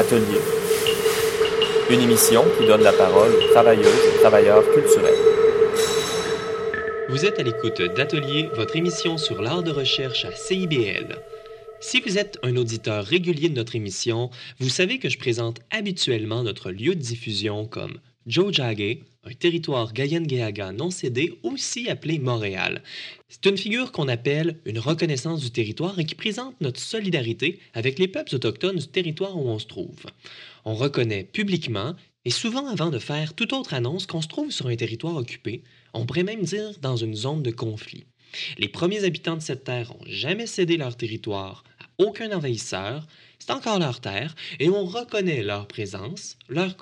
Atelier. Une émission qui donne la parole aux travailleuses et travailleurs culturels. Vous êtes à l'écoute d'Atelier, votre émission sur l'art de recherche à CIBL. Si vous êtes un auditeur régulier de notre émission, vous savez que je présente habituellement notre lieu de diffusion comme Joe Jagge, un territoire Gayen-Gayaga non cédé, aussi appelé Montréal. C'est une figure qu'on appelle une reconnaissance du territoire et qui présente notre solidarité avec les peuples autochtones du territoire où on se trouve. On reconnaît publiquement, et souvent avant de faire toute autre annonce, qu'on se trouve sur un territoire occupé, on pourrait même dire dans une zone de conflit. Les premiers habitants de cette terre n'ont jamais cédé leur territoire à aucun envahisseur, c'est encore leur terre, et on reconnaît leur présence, leurs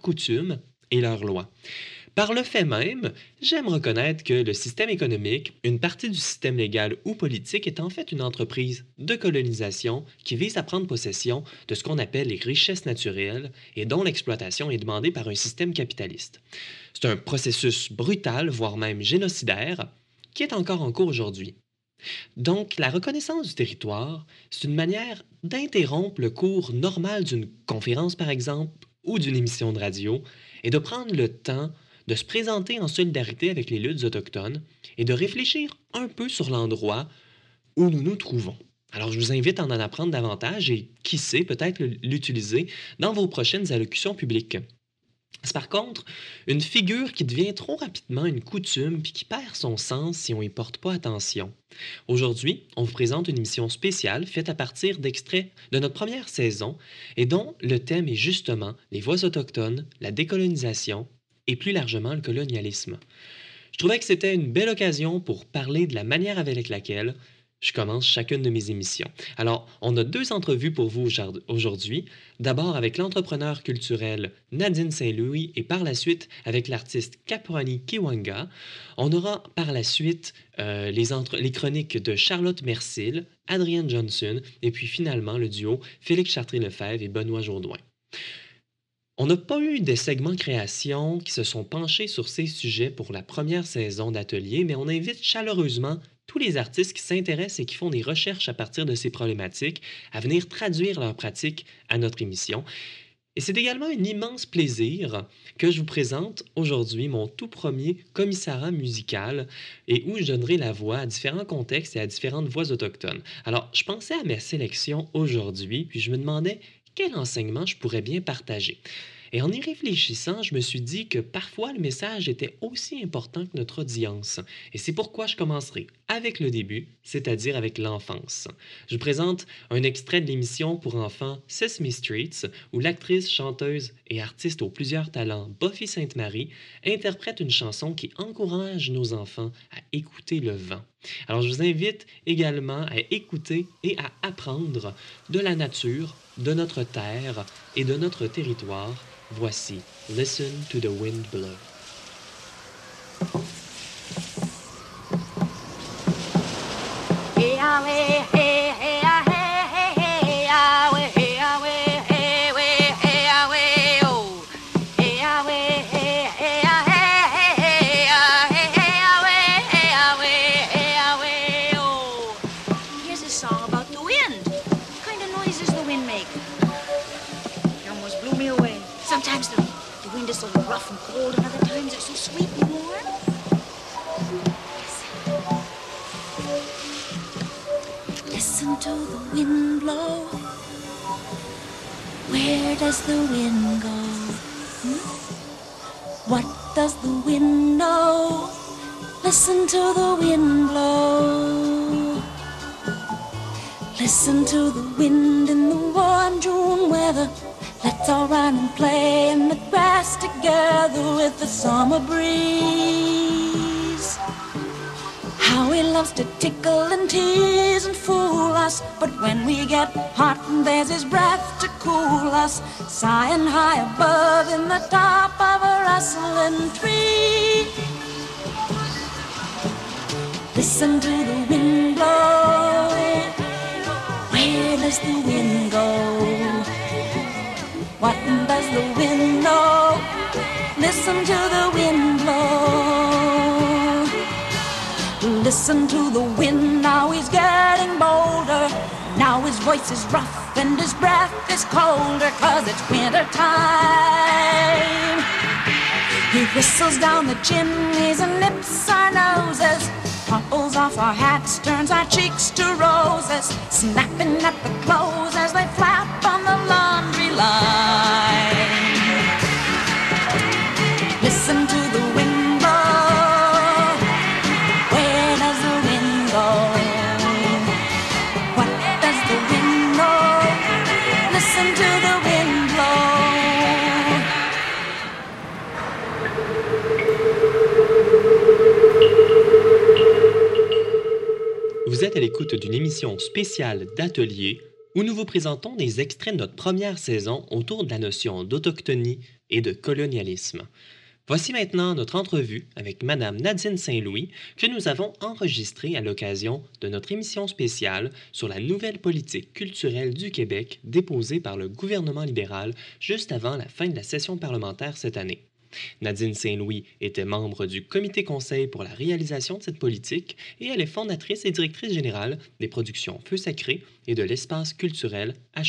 coutumes et leurs lois. Par le fait même, j'aime reconnaître que le système économique, une partie du système légal ou politique, est en fait une entreprise de colonisation qui vise à prendre possession de ce qu'on appelle les richesses naturelles et dont l'exploitation est demandée par un système capitaliste. C'est un processus brutal, voire même génocidaire, qui est encore en cours aujourd'hui. Donc, la reconnaissance du territoire, c'est une manière d'interrompre le cours normal d'une conférence, par exemple, ou d'une émission de radio, et de prendre le temps de se présenter en solidarité avec les luttes autochtones et de réfléchir un peu sur l'endroit où nous nous trouvons. Alors, je vous invite à en apprendre davantage et, qui sait, peut-être l'utiliser dans vos prochaines allocutions publiques. C'est par contre une figure qui devient trop rapidement une coutume puis qui perd son sens si on n'y porte pas attention. Aujourd'hui, on vous présente une émission spéciale faite à partir d'extraits de notre première saison et dont le thème est justement les voix autochtones, la décolonisation et plus largement le colonialisme. Je trouvais que c'était une belle occasion pour parler de la manière avec laquelle je commence chacune de mes émissions. Alors, on a deux entrevues pour vous aujourd'hui. D'abord avec l'entrepreneur culturel Nadine Saint-Louis et par la suite avec l'artiste Caproni Kiwanga. On aura par la suite euh, les, chroniques de Charlotte Mercil, Adrienne Johnson et puis finalement le duo Félix Chartré-Lefebvre et Benoît Jourdouin. On n'a pas eu des segments création qui se sont penchés sur ces sujets pour la première saison d'atelier, mais on invite chaleureusement tous les artistes qui s'intéressent et qui font des recherches à partir de ces problématiques à venir traduire leurs pratiques à notre émission. Et c'est également un immense plaisir que je vous présente aujourd'hui mon tout premier commissariat musical et où je donnerai la voix à différents contextes et à différentes voix autochtones. Alors, je pensais à mes sélections aujourd'hui, puis je me demandais quel enseignement je pourrais bien partager. Et en y réfléchissant, je me suis dit que parfois le message était aussi important que notre audience. Et c'est pourquoi je commencerai avec le début, c'est-à-dire avec l'enfance. Je présente un extrait de l'émission pour enfants Sesame Streets, où l'actrice, chanteuse et artiste aux plusieurs talents Buffy Sainte-Marie interprète une chanson qui encourage nos enfants à écouter le vent. Alors je vous invite également à écouter et à apprendre de la nature, de notre terre et de notre territoire Voici Listen to the Wind Blow. Does the wind go? Hmm? What does the wind know? Listen to the wind blow. Listen to the wind in the warm June weather. Let's all run and play in the grass together with the summer breeze. How he loves to tickle and tease and fool us, but when we get hot, and there's his breath cool us. Sighing high above in the top of a rustling tree. Listen to the wind blow. Where does the wind go? What does the wind know? Listen to the wind blow. Listen to the wind, now he's getting bolder. Now his voice is rough and his breath is colder cause it's winter time. He whistles down the chimneys and nips our noses, topples off our hats, turns our cheeks to roses, snapping at the clothes as they flap à l'écoute d'une émission spéciale d'atelier où nous vous présentons des extraits de notre première saison autour de la notion d'autochtonie et de colonialisme. Voici maintenant notre entrevue avec Madame Nadine Saint-Louis que nous avons enregistrée à l'occasion de notre émission spéciale sur la nouvelle politique culturelle du Québec déposée par le gouvernement libéral juste avant la fin de la session parlementaire cette année. Nadine Saint-Louis était membre du comité conseil pour la réalisation de cette politique et elle est fondatrice et directrice générale des productions Feu Sacré et de l'espace culturel à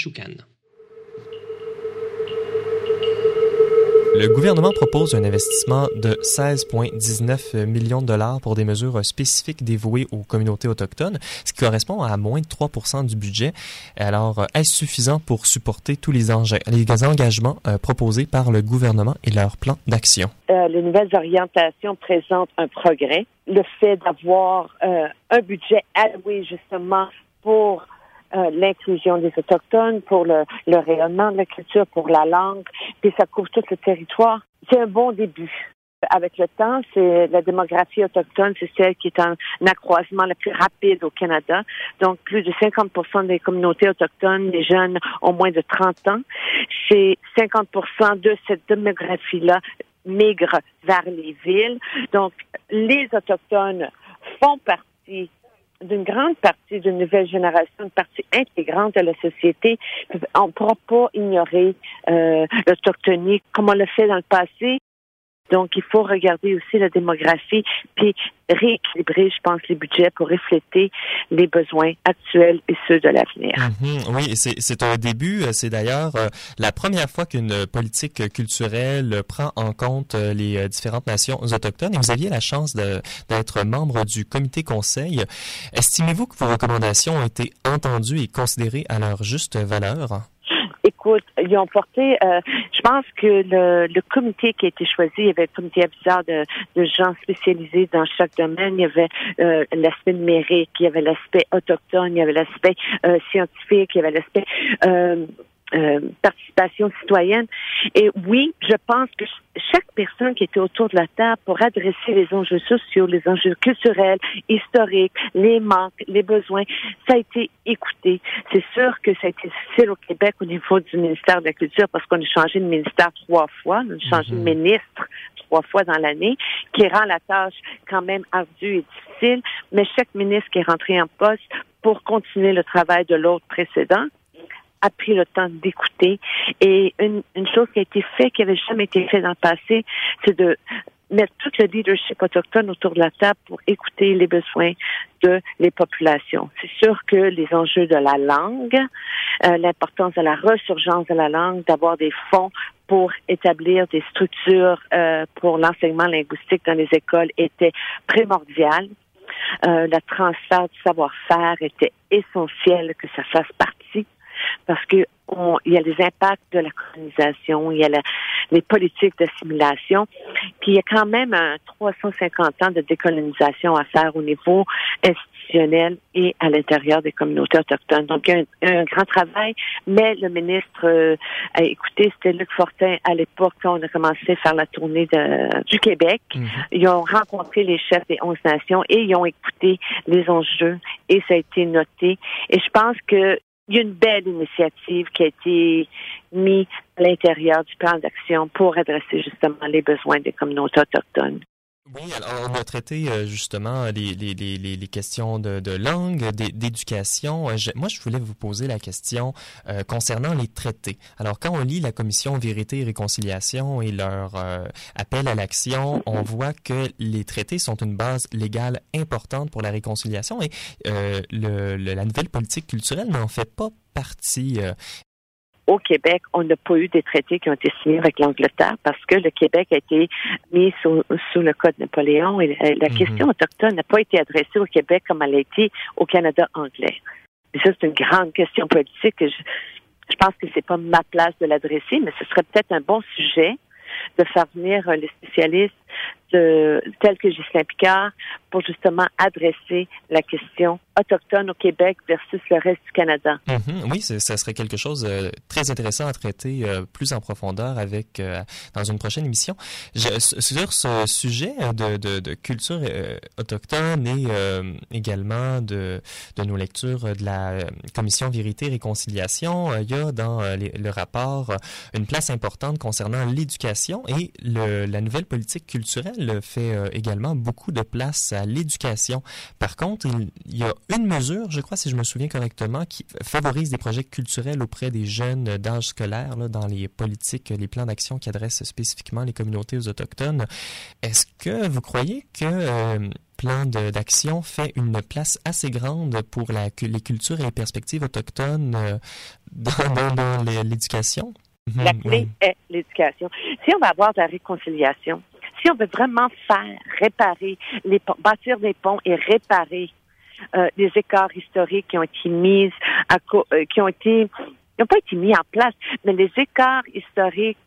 Le gouvernement propose un investissement de 16,19 millions de dollars pour des mesures spécifiques dévouées aux communautés autochtones, ce qui correspond à moins de 3% du budget. Alors, est-ce suffisant pour supporter tous les, les engagements euh, proposés par le gouvernement et leur plan d'action? Euh, les nouvelles orientations présentent un progrès. Le fait d'avoir euh, un budget alloué justement pour euh, l'inclusion des Autochtones, pour le, rayonnement de la culture, pour la langue, puis ça couvre tout le territoire, c'est un bon début. Avec le temps, c'est la démographie autochtone, c'est celle qui est en accroissement le plus rapide au Canada. Donc, plus de 50 des communautés autochtones, les jeunes ont moins de 30 ans. C'est 50 de cette démographie-là migre vers les villes. Donc, les Autochtones font partie d'une grande partie d'une nouvelle génération, une partie intégrante de la société. On ne pourra pas ignorer euh, l'autochtonie comme on l'a fait dans le passé. Donc, il faut regarder aussi la démographie, puis rééquilibrer, je pense, les budgets pour refléter les besoins actuels et ceux de l'avenir. Mhm, oui, c'est un début. C'est d'ailleurs euh, la première fois qu'une politique culturelle prend en compte euh, les euh, différentes nations autochtones. Et vous aviez la chance d'être membre du comité conseil. Estimez-vous que vos recommandations ont été entendues et considérées à leur juste valeur? Écoute, ils ont porté, euh, je pense que le, le comité qui a été choisi, il y avait un comité aviseur de, de gens spécialisés dans chaque domaine. Il y avait euh, l'aspect numérique, il y avait l'aspect autochtone, il y avait l'aspect euh, scientifique, il y avait l'aspect euh, participation citoyenne. Et oui, je pense que ch- chaque personne qui était autour de la table pour adresser les enjeux sociaux, les enjeux culturels, historiques, les manques, les besoins, ça a été écouté. C'est sûr que ça a été difficile au Québec au niveau du ministère de la Culture parce qu'on a changé de ministère trois fois, on a changé de ministre trois fois dans l'année, qui rend la tâche quand même ardue et difficile, mais chaque ministre qui est rentré en poste pour continuer le travail de l'autre précédent a pris le temps d'écouter. Et une, une chose qui a été faite, qui avait jamais été faite dans le passé, c'est de mettre tout le leadership autochtone autour de la table pour écouter les besoins de les populations. C'est sûr que les enjeux de la langue, euh, l'importance de la resurgence de la langue, d'avoir des fonds pour établir des structures euh, pour l'enseignement linguistique dans les écoles était primordial. Euh, le transfert du savoir-faire était essentiel que ça fasse partie parce que on, il y a les impacts de la colonisation, il y a la- les politiques d'assimilation, puis il y a quand même un 350 ans de décolonisation à faire au niveau institutionnel et à l'intérieur des communautés autochtones. Donc, il y a un, un grand travail, mais le ministre euh, a écouté, c'était Luc Fortin à l'époque quand on a commencé à faire la tournée de- du Québec. Ils ont rencontré les chefs des 11 nations et ils ont écouté les enjeux et ça a été noté. Et je pense que il y a une belle initiative qui a été mise à l'intérieur du plan d'action pour adresser justement les besoins des communautés autochtones. Oui, alors on a traité euh, justement les, les, les, les questions de, de langue, d'éducation. Euh, moi, je voulais vous poser la question euh, concernant les traités. Alors, quand on lit la Commission Vérité et Réconciliation et leur appel à l'action, on voit que les traités sont une base légale importante pour la réconciliation et le, la nouvelle politique culturelle n'en fait pas partie au Québec, on n'a pas eu des traités qui ont été signés avec l'Angleterre parce que le Québec a été mis sous, le Code Napoléon et la, mhm. question autochtone n'a pas été adressée au Québec comme elle a été au Canada anglais. Et ça, c'est une grande question politique. Je, je pense que c'est pas ma place de l'adresser, mais ce serait peut-être un bon sujet de faire venir les spécialistes de, tels que Ghislain Picard pour justement adresser la question autochtone au Québec versus le reste du Canada. Mhm. oui, ça serait quelque chose de euh, très intéressant à traiter euh, plus en profondeur avec euh, dans une prochaine émission. Sur ce sujet de, culture autochtone et également de, de nos lectures de la Commission Vérité et Réconciliation, il y a dans le rapport une place importante concernant l'éducation et la nouvelle politique culturelle fait également beaucoup de place à l'éducation. Par contre, il y a une mesure, je crois, si je me souviens correctement, qui favorise des projets culturels auprès des jeunes d'âge scolaire là, dans les politiques, les plans d'action qui adressent spécifiquement les communautés aux autochtones. Est-ce que vous croyez que euh, plan d'action fait une place assez grande pour la, les cultures et les perspectives autochtones euh, dans, l'éducation? La mhm, clé est l'éducation. Si on va avoir de la réconciliation, si on veut vraiment faire, réparer, les, bâtir des ponts et réparer euh, des écarts historiques qui ont été mis, à euh, qui ont été n'ont pas été mis en place, mais les écarts historiques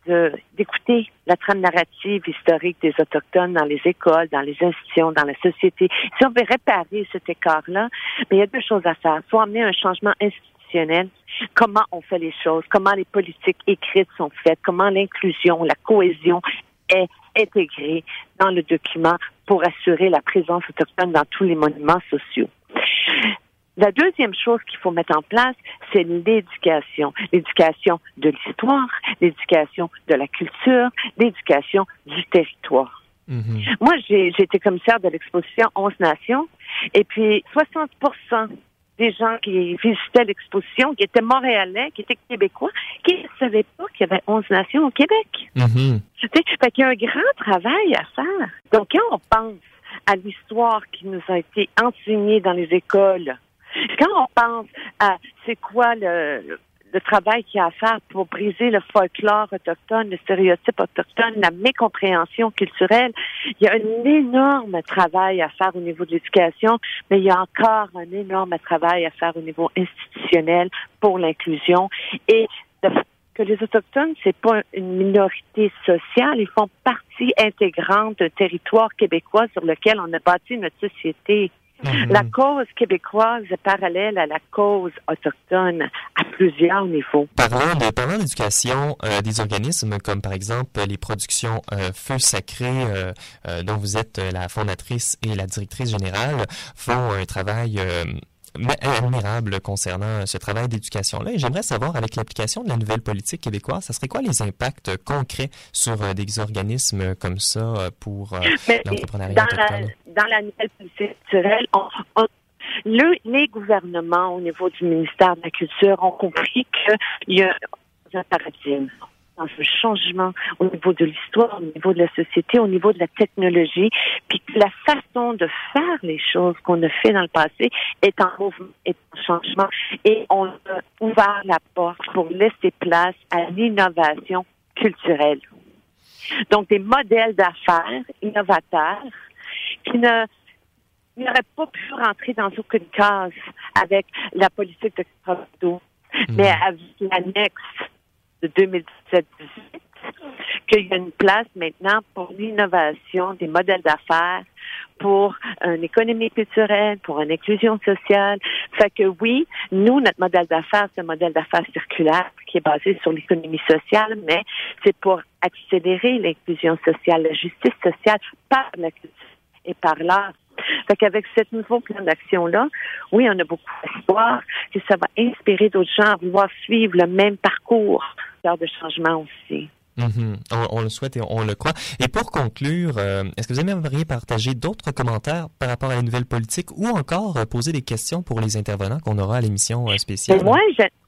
d'écouter la trame narrative historique des Autochtones dans les écoles, dans les institutions, dans la société. Si on veut réparer cet écart-là, mais il y a deux choses à faire. Soit amener un changement institutionnel, comment on fait les choses, comment les politiques écrites sont faites, comment l'inclusion, la cohésion est intégrée dans le document pour assurer la présence autochtone dans tous les monuments sociaux. La deuxième chose qu'il faut mettre en place, c'est l'éducation. L'éducation de l'histoire, l'éducation de la culture, l'éducation du territoire. Mm-hmm. Moi, j'ai été commissaire de l'exposition 11 Nations, et puis 60 des gens qui visitaient l'exposition, qui étaient montréalais, qui étaient québécois, qui ne savaient pas qu'il y avait 11 nations au Québec. Mm Fait qu'il y a un grand travail à faire. Donc, quand on pense à l'histoire qui nous a été enseignée dans les écoles, quand on pense à c'est quoi le, le travail qu'il y a à faire pour briser le folklore autochtone, le stéréotype autochtone, la mécompréhension culturelle. Il y a un énorme travail à faire au niveau de l'éducation, mais il y a encore un énorme travail à faire au niveau institutionnel pour l'inclusion et que les Autochtones, c'est pas une minorité sociale, ils font partie intégrante d'un territoire québécois sur lequel on a bâti notre société. Mhm. La cause québécoise est parallèle à la cause autochtone à plusieurs niveaux. Parlant de parlant d'éducation, euh, des organismes comme par exemple les productions euh, Feu Sacré, euh, dont vous êtes la fondatrice et la directrice générale, font un travail admirable concernant ce travail d'éducation-là. Et j'aimerais savoir, avec l'application de la nouvelle politique québécoise, ça serait quoi les impacts concrets sur euh, des organismes comme ça euh, pour euh, l'entrepreneuriat autochtone? dans la nouvelle politique culturelle, les gouvernements au niveau du ministère de la Culture ont compris qu'il y a un paradigme dans ce changement au niveau de l'histoire, au niveau de la société, au niveau de la technologie, puis la façon de faire les choses qu'on a fait dans le passé est en mouvement, est en changement, et on a ouvert la porte pour laisser place à l'innovation culturelle. Donc, des modèles d'affaires innovateurs qui ne n'auraient pas pu rentrer dans aucune case avec la politique de Trudeau, mmh. mais avec l'annexe de 2017-18 qu'il y a une place maintenant pour l'innovation des modèles d'affaires, pour une économie culturelle, pour une inclusion sociale. Fait que oui, nous, notre modèle d'affaires, c'est un modèle d'affaires circulaire qui est basé sur l'économie sociale, mais c'est pour accélérer l'inclusion sociale, la justice sociale par la culture et par l'art. Fait qu'avec ce nouveau plan d'action-là, oui, on a beaucoup d'espoir que ça va inspirer d'autres gens à vouloir suivre le même parcours de changement aussi. Mhm. on, le souhaite et on, le croit. Et pour conclure, euh, est-ce que vous aimeriez partager d'autres commentaires par rapport à la nouvelle politique ou encore euh, poser des questions pour les intervenants qu'on aura à l'émission euh, spéciale? moi,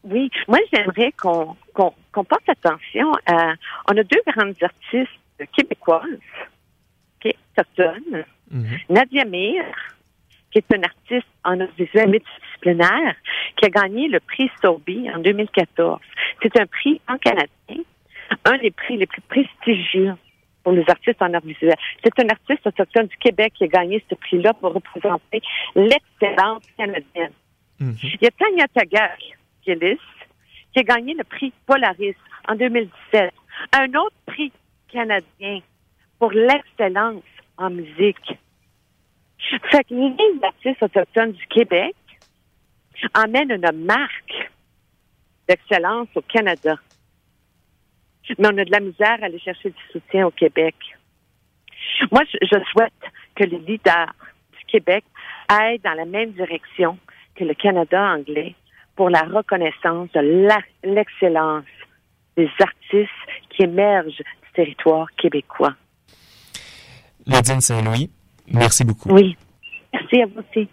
oui, moi j'aimerais qu'on porte attention à... On a deux grandes artistes québécoises, qui est mhm. Nadia Mir, qui est une artiste en audiovisuel multidisciplinaire, qui a gagné le prix Sobi en 2014. C'est un prix en canadien un des prix les plus prestigieux pour les artistes en art visuel. C'est un artiste autochtone du Québec qui a gagné ce prix-là pour représenter l'excellence canadienne. Mhm. Il y a Tanya Tagak, qui est qui a gagné le prix Polaris en 2017. Un autre prix canadien pour l'excellence en musique. Fait que les artistes autochtones du Québec emmènent une marque d'excellence au Canada mais on a de la misère à aller chercher du soutien au Québec. Moi, je, souhaite que les leaders du Québec aillent dans la même direction que le Canada anglais pour la reconnaissance de l'excellence des artistes qui émergent du territoire québécois. Nadine Saint-Louis, merci beaucoup. Oui, merci à vous aussi.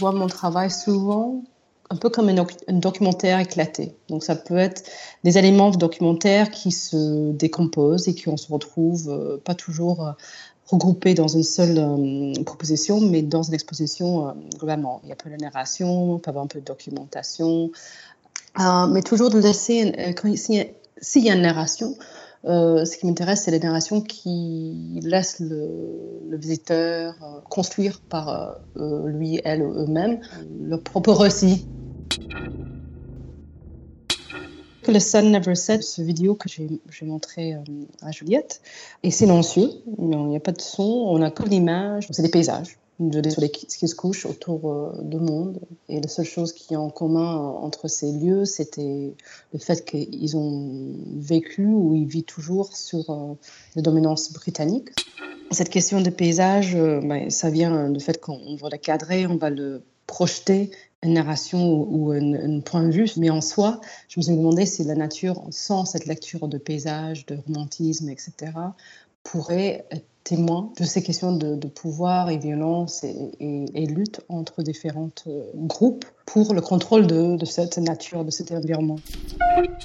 Vois mon travail souvent un peu comme un, documentaire éclaté. Donc ça peut être des éléments de documentaire qui se décomposent et qui on se retrouve euh, pas toujours euh, regroupés dans une seule euh, proposition, mais dans une exposition globalement. Il y a peu de narration, peut avoir un peu de documentation, mais toujours de laisser, s'il y a une narration, euh, ce qui m'intéresse, c'est les narrations qui laissent le, visiteur euh, construire par euh, lui, elle, eux-mêmes leur propre récit. Le Sun Never Said, ce vidéo que j'ai montré à Juliette, est silencieux. Il n'y a pas de son, on n'a que l'image, c'est des paysages de sur ce qui se couche autour euh, du monde. Et la seule chose qui est en commun euh, entre ces lieux, c'était le fait qu'ils ont vécu ou ils vivent toujours sur euh, la dominance britannique. Cette question de paysage, ben, ça vient du fait qu'on va le cadrer, on va le projeter une narration ou, un, point de vue, mais en soi, je me suis demandé si la nature, sans cette lecture de paysage, de romantisme, etc., pourrait être témoin de ces questions de, pouvoir et violence et, lutte entre différents euh, groupes pour le contrôle de, cette nature, de cet environnement.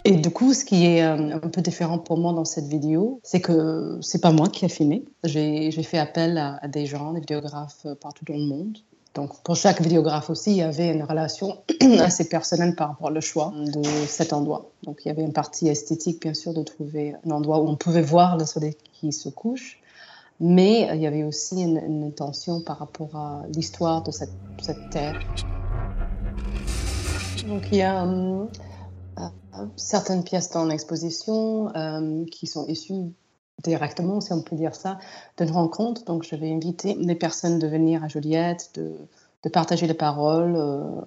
Et du coup, ce qui est euh, un peu différent pour moi dans cette vidéo, c'est que c'est pas moi qui ai filmé. J'ai fait appel à, à, des gens, des vidéographes euh, partout dans le monde. Donc, pour chaque vidéographe aussi, il y avait une relation assez personnelle par rapport au choix de cet endroit. Donc, il y avait une partie esthétique, bien sûr, de trouver un endroit où on pouvait voir le soleil qui se couche mais euh, il y avait aussi une, intention par rapport à l'histoire de cette, terre. Donc il y a euh, euh, certaines pièces dans l'exposition qui sont issues directement, si on peut dire ça, d'une rencontre. Donc j'avais invité des personnes de venir à Joliette, de, partager les paroles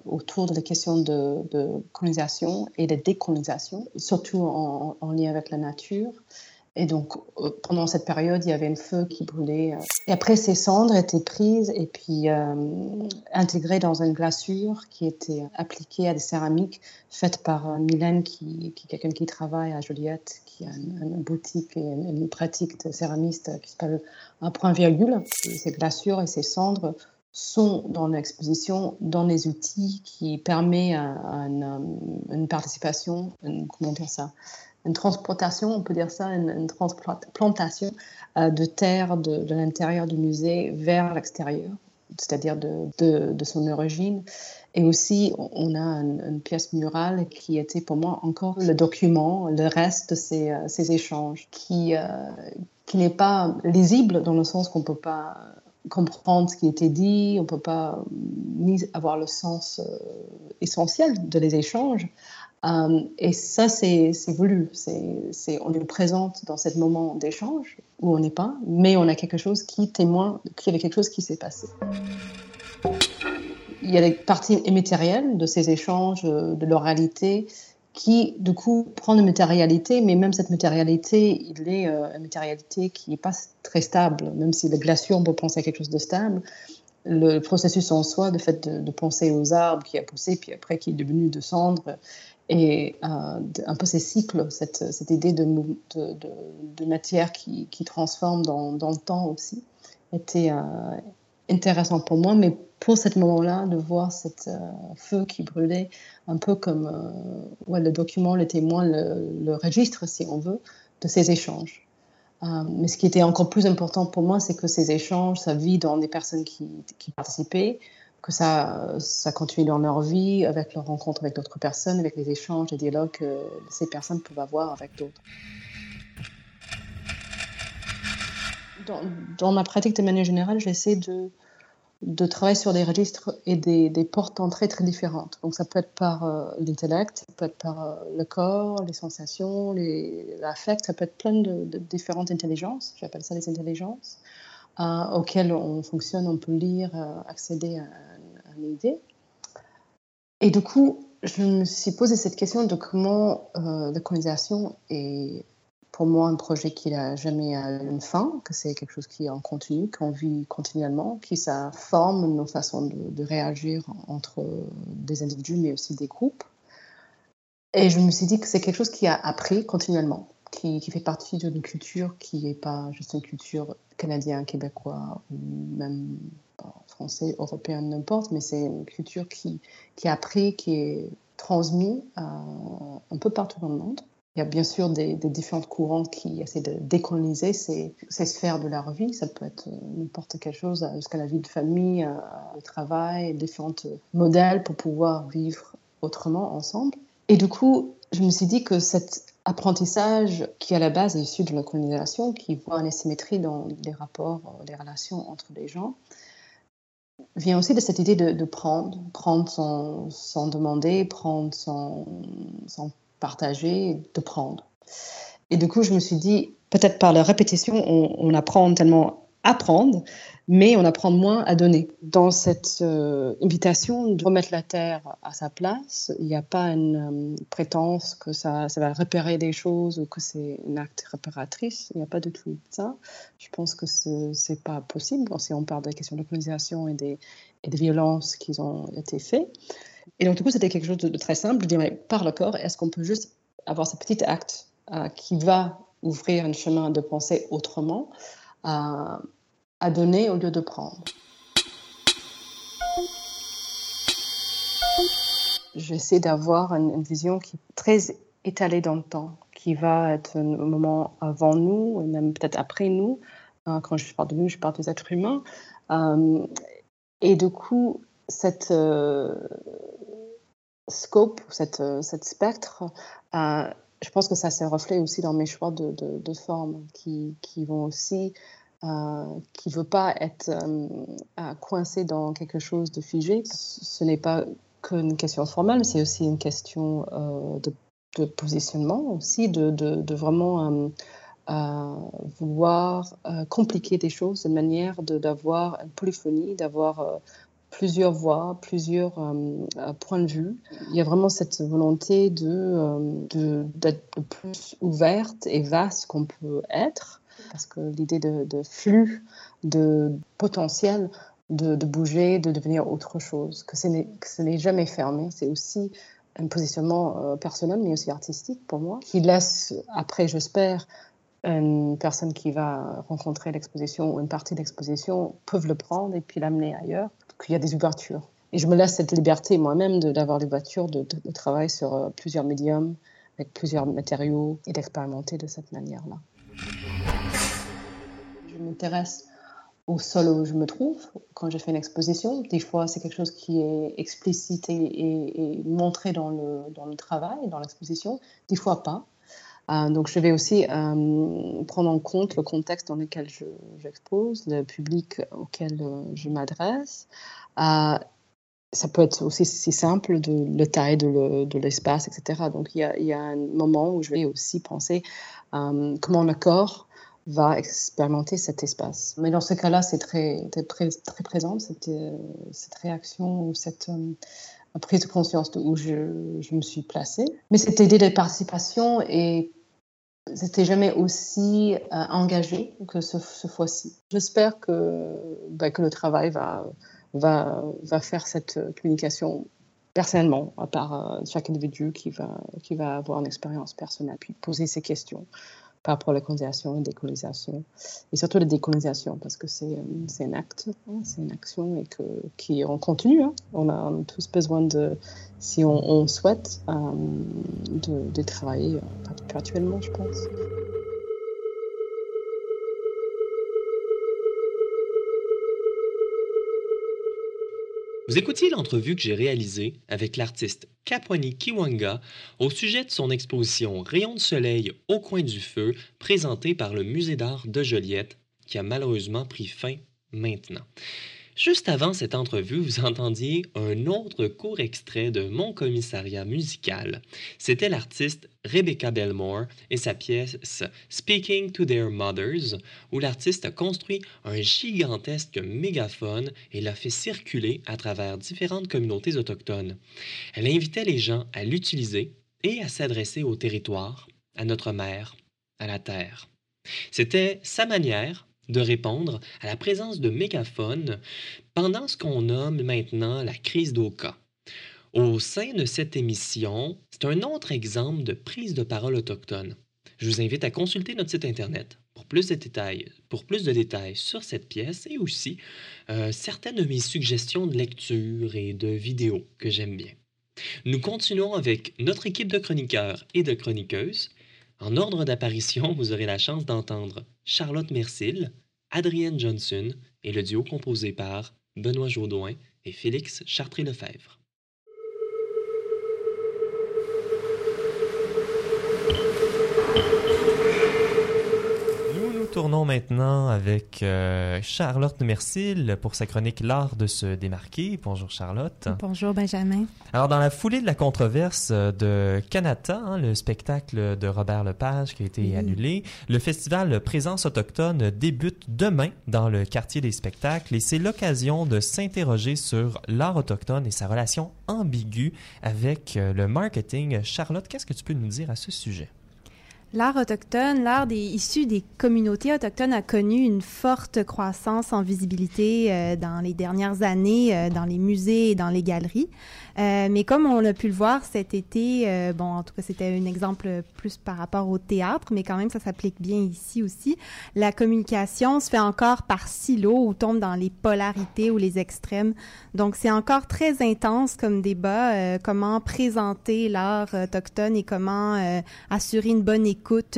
autour de la question de, colonisation et de décolonisation, surtout en lien avec la nature. Et donc, euh, pendant cette période, il y avait un feu qui brûlait. Euh. Et après, ces cendres étaient prises et puis euh, intégrées dans une glaçure qui était appliquée à des céramiques faites par Mylène, qui, qui est quelqu'un qui travaille à Joliette, qui a une, boutique et une, pratique de céramiste qui s'appelle Un Point Virgule. ces glaçures et ces cendres sont dans l'exposition, dans les outils qui permettent une, participation, comment dire ça, une transportation, on peut dire ça, une, transplantation euh, de terre de, l'intérieur du musée vers l'extérieur, c'est-à-dire de, de, son origine. Et aussi, on a une, pièce murale qui était pour moi encore le document, le reste de ces, euh, ces échanges, qui, euh, qui n'est pas lisible dans le sens qu'on ne peut pas comprendre ce qui était dit, on ne peut pas avoir le sens essentiel de les échanges. Et ça, c'est voulu. on est présente dans ce moment d'échange où on n'est pas, mais on a quelque chose qui témoigne qu'il y avait quelque chose qui s'est passé il y a des parties immatérielles de ces échanges, euh, de leur réalité, qui, du coup, prend une matérialité, mais même cette matérialité, il est euh, une matérialité qui n'est pas très stable. Même si la glaçure, on peut penser à quelque chose de stable, le processus en soi, le fait de, penser aux arbres qui a poussé, puis après qui est devenu de cendres, et euh, un peu ces cycles, cette, idée de, matière qui, transforme dans, le temps aussi, était intéressant pour moi, mais pour ce moment-là, de voir ce euh, feu qui brûlait, un peu comme euh, le document, le témoin, le, registre, si on veut, de ces échanges. Euh, mais ce qui était encore plus important pour moi, c'est que ces échanges, ça vit dans des personnes qui participaient, que ça, continue dans leur vie, avec leur rencontre avec d'autres personnes, avec les échanges, les dialogues que ces personnes peuvent avoir avec d'autres. Dans, ma pratique de manière générale, j'essaie de, de travailler sur des registres et des, portes d'entrée très différentes. Donc ça peut être par euh, l'intellect, ça peut être par euh, le corps, les sensations, l'affect, ça peut être plein de, différentes intelligences, j'appelle ça les intelligences, euh, auxquelles on fonctionne, on peut lire, accéder à, une idée. Et du coup, je me suis posé cette question de comment la colonisation est pour moi un projet qui n'a jamais une fin, que c'est quelque chose qui est en continu, qu'on vit continuellement, qui ça forme nos façons de, réagir entre des individus mais aussi des groupes. Et je me suis dit que c'est quelque chose qui a appris continuellement, qui, fait partie d'une culture qui n'est pas juste une culture canadienne, québécois ou même français, européen, n'importe, mais c'est une culture qui, qui a appris, qui est transmise euh, un peu partout dans le monde. Il y a bien sûr des, différents courants qui essaient de décoloniser ces, sphères de leur vie. Ça peut être n'importe quelle chose, jusqu'à la vie de famille, euh, le travail, différents modèles pour pouvoir vivre autrement ensemble. Et du coup, je me suis dit que cet apprentissage qui à la base est issu de la colonisation, qui voit une asymétrie dans les rapports, les euh, relations entre les gens, vient aussi de cette idée de, prendre, prendre sans, demander, prendre sans, sans partager, de prendre. Et du coup, je me suis dit, peut-être par la répétition, on, apprend tellement à prendre, mais on apprend moins à donner. Dans cette euh, invitation de remettre la Terre à sa place, il n'y a pas une euh, prétence que ça, va repérer des choses ou que c'est un acte réparatrice. Il n'y a pas du tout ça. Je pense que ce n'est pas possible si on parle des questions de colonisation et des, violences qui ont été faites. Et donc, du coup, c'était quelque chose de, très simple. Je dirais, par le corps, est-ce qu'on peut juste avoir ce petit acte euh, qui va ouvrir un chemin de penser autrement, euh, à donner au lieu de prendre J'essaie d'avoir une, vision qui est très étalée dans le temps, qui va être un moment avant nous, et même peut-être après nous. Euh, quand je parle de nous, je parle des êtres humains. et du coup, cette, scope, cette, euh, spectre, euh, je pense que ça s'est reflété aussi dans mes choix de, formes qui, vont aussi, euh, qui ne veut pas être coincé dans quelque chose de figé. Ce n'est pas qu'une question formelle, c'est aussi une question de, de, positionnement aussi, de, vraiment vouloir compliquer des choses de manière d'avoir une polyphonie, d'avoir plusieurs voix, plusieurs euh, euh, points de vue. Il y a vraiment cette volonté de, euh, d'être plus ouverte et vaste qu'on peut être, parce que l'idée de, flux, de potentiel, de, bouger, de devenir autre chose, que ce n'est jamais fermé, c'est aussi un positionnement personnel, mais aussi artistique pour moi, qui laisse après, j'espère, une personne qui va rencontrer l'exposition ou une partie de l'exposition peuvent le prendre et puis l'amener ailleurs qu'il y a des ouvertures. Et je me laisse cette liberté moi-même d'avoir l'ouverture de, de, travailler sur euh, plusieurs médiums, avec plusieurs matériaux et d'expérimenter de cette manière-là. Je m'intéresse au sol où je me trouve quand je fais une exposition. Des fois, c'est quelque chose qui est explicité et, montré dans le, travail, dans l'exposition. Des fois, pas. Euh, donc, je vais aussi euh, prendre en compte le contexte dans lequel j'expose, le public auquel euh, je m'adresse. ça peut être aussi si simple de la taille de l'espace, etc. Donc, il y, a, un moment où je vais aussi penser comment le corps va expérimenter cet espace. Mais dans ce cas-là, c'est très, très, présent, cette, cette réaction ou cette prise de conscience de où je, me suis placée. Mais cette idée de participation est c'était jamais aussi euh, engagé que ce, fois-ci. J'espère que, ben, que le travail va, va, va faire cette communication personnellement, à part euh, chaque individu qui va, qui va avoir une expérience personnelle, puis poser ses questions par rapport à la colonisation, la décolonisation, et surtout la décolonisation, parce que c'est un acte, hein, c'est une action et que, qui on continue. Hein. On, a, tous besoin de, si on, souhaite, euh, de, de, travailler euh, perpétuellement, je pense. Vous écoutiez l'entrevue que j'ai réalisée avec l'artiste Kapwani Kiwanga au sujet de son exposition Rayon de soleil au coin du feu présentée par le Musée d'art de Joliette qui a malheureusement pris fin maintenant. Juste avant cette entrevue, vous entendiez un autre court extrait de Mon commissariat musical. C'était l'artiste Rebecca Belmore et sa pièce Speaking to Their Mothers, où l'artiste a construit un gigantesque mégaphone et l'a fait circuler à travers différentes communautés autochtones. Elle invitait les gens à l'utiliser et à s'adresser au territoire, à notre mère, à la terre. C'était sa manière de répondre à la présence de mégaphones pendant ce qu'on nomme maintenant la crise d'Oka. Au sein de cette émission, c'est un autre exemple de prise de parole autochtone. Je vous invite à consulter notre site Internet pour plus de détails, sur cette pièce et aussi euh, certaines de mes suggestions de lecture et de vidéos que j'aime bien. Nous continuons avec notre équipe de chroniqueurs et de chroniqueuses en ordre d'apparition, vous aurez la chance d'entendre Charlotte Mercil, Adrienne Johnson et le duo composé par Benoît Jaudoin et Félix Chartré-Lefebvre. Tournons maintenant avec euh, Charlotte Mercil pour sa chronique L'art de se démarquer. Bonjour Charlotte. Bonjour Benjamin. Alors dans la foulée de la controverse de Canada, hein, le spectacle de Robert Lepage qui a été annulé, le festival Présence autochtone débute demain dans le quartier des spectacles et c'est l'occasion de s'interroger sur l'art autochtone et sa relation ambiguë avec euh, le marketing. Charlotte, qu'est-ce que tu peux nous dire à ce sujet? L'art autochtone, l'art des, issu des communautés autochtones a connu une forte croissance en visibilité euh, dans les dernières années euh, dans les musées et dans les galeries. Euh, mais comme on a pu le voir cet été, euh, bon, en tout cas, c'était un exemple plus par rapport au théâtre, mais quand même, ça s'applique bien ici aussi. La communication se fait encore par silo ou tombe dans les polarités ou les extrêmes. Donc, c'est encore très intense comme débat, euh, comment présenter l'art autochtone et comment assurer une bonne écoute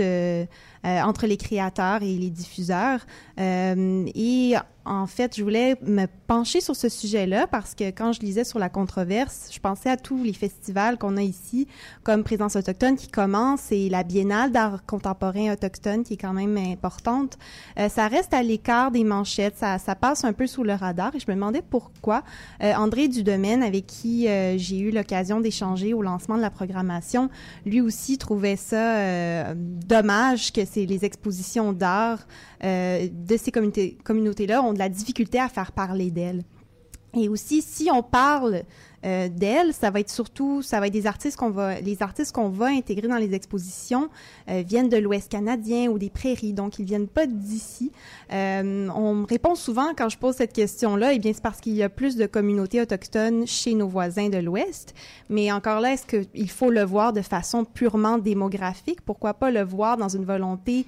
entre les créateurs et les diffuseurs. et en fait, je voulais me pencher sur ce sujet-là parce que quand je lisais sur la controverse, je pensais à tous les festivals qu'on a ici, comme Présence autochtone qui commence et la Biennale d'art contemporain autochtone qui est quand même importante. Euh, ça reste à l'écart des manchettes, ça, ça, passe un peu sous le radar et je me demandais pourquoi. Euh, André Dudemaine, avec qui euh, j'ai eu l'occasion d'échanger au lancement de la programmation, lui aussi trouvait ça euh, dommage que c'est les expositions d'art euh, de ces communautés, communautés-là la difficulté à faire parler d'elles. Et aussi, si on parle euh, d'elle, ça va être surtout, ça va être des artistes qu'on va, les artistes qu'on va intégrer dans les expositions euh, viennent de l'Ouest canadien ou des prairies, donc ils viennent pas d'ici. Euh, on me répond souvent quand je pose cette question-là, eh bien c'est parce qu'il y a plus de communautés autochtones chez nos voisins de l'Ouest. Mais encore là, est-ce qu'il faut le voir de façon purement démographique? Pourquoi pas le voir dans une volonté